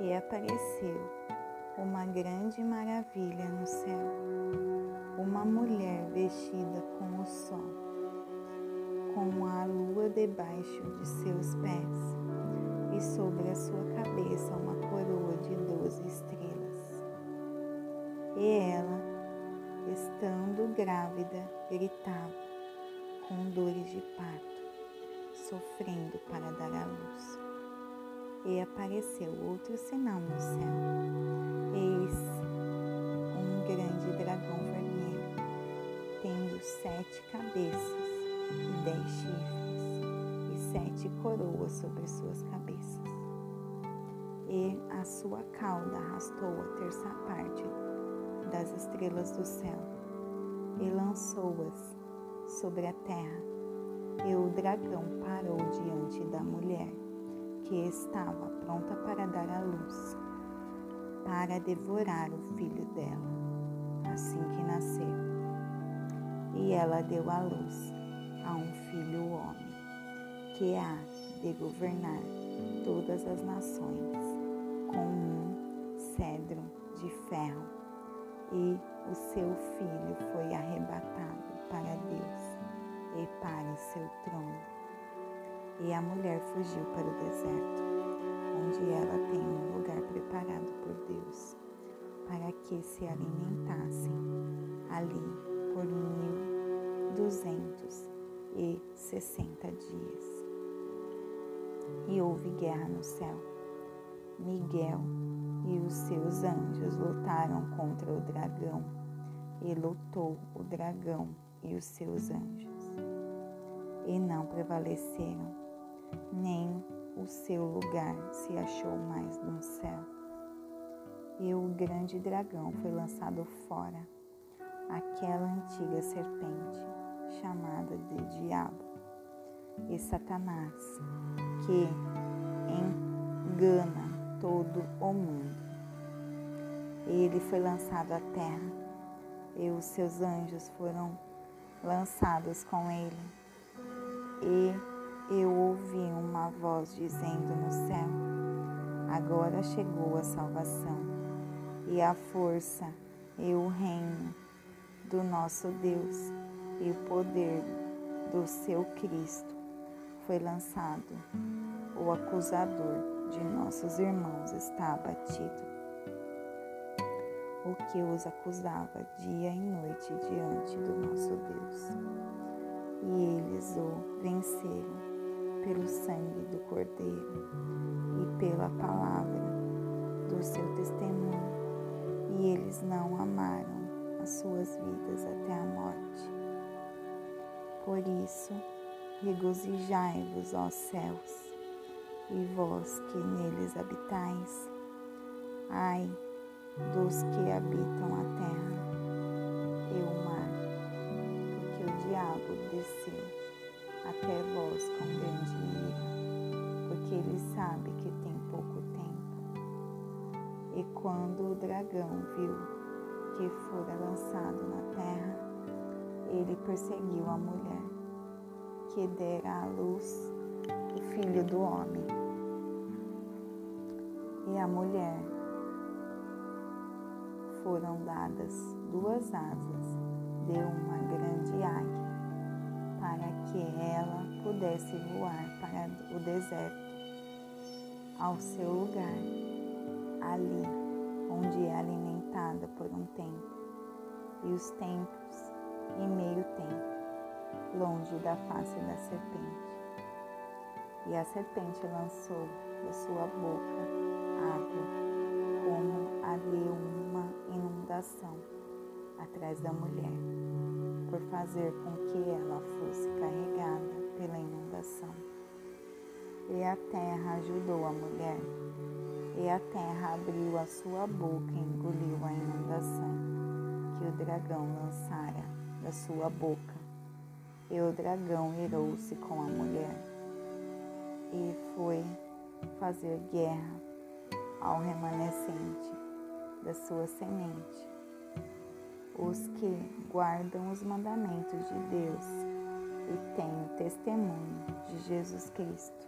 E apareceu uma grande maravilha no céu, uma mulher vestida com o sol, com a lua debaixo de seus pés, e sobre a sua cabeça uma coroa de doze estrelas. E ela, estando grávida, gritava com dores de parto, sofrendo para dar à luz. E apareceu outro sinal no céu. Eis um grande dragão vermelho, tendo sete cabeças e dez chifres, e sete coroas sobre suas cabeças. E a sua cauda arrastou a terça parte das estrelas do céu e lançou-as sobre a terra. E o dragão parou diante da mulher, que estava pronta para dar à luz, para devorar o filho dela, assim que nasceu. E ela deu à luz a um filho homem, que há de governar todas as nações, com um cedro de ferro, e o seu filho foi arrebatado para Deus e para o seu trono. E a mulher fugiu para o deserto, onde ela tem um lugar preparado por Deus, para que se alimentassem ali por mil duzentos e sessenta dias. E houve guerra no céu. Miguel e os seus anjos lutaram contra o dragão, e lutou o dragão e os seus anjos, e não prevaleceram, seu lugar se achou mais no céu. E o grande dragão foi lançado fora, aquela antiga serpente, chamada de Diabo, e Satanás, que engana todo o mundo. Ele foi lançado à terra, e os seus anjos foram lançados com ele. E dizendo no céu: Agora chegou a salvação e a força e o reino do nosso Deus e o poder do seu Cristo foi lançado. O acusador de nossos irmãos está abatido o que os acusava dia e noite diante do nosso Deus. E eles o venceram pelo sangue do Cordeiro e pela palavra do seu testemunho, e eles não amaram as suas vidas até a morte. Por isso, regozijai-vos, ó céus, e vós que neles habitais. Ai, dos que habitam a terra e o mar, porque o diabo desceu até vós com grande ira, porque ele sabe que tem pouco tempo. E quando o dragão viu que fora lançado na terra, ele perseguiu a mulher, que dera à luz o filho do homem. E a mulher foram dadas duas asas de uma grande águia, para que ela pudesse voar para o deserto, ao seu lugar, ali onde é alimentada por um tempo, e os tempos e meio tempo, longe da face da serpente. E a serpente lançou da sua boca água, como a de uma inundação atrás da mulher, por fazer com que ela fosse a terra ajudou a mulher, e a terra abriu a sua boca e engoliu a inundação que o dragão lançara da sua boca. E o dragão irou-se com a mulher e foi fazer guerra ao remanescente da sua semente, os que guardam os mandamentos de Deus e têm o testemunho de Jesus Cristo.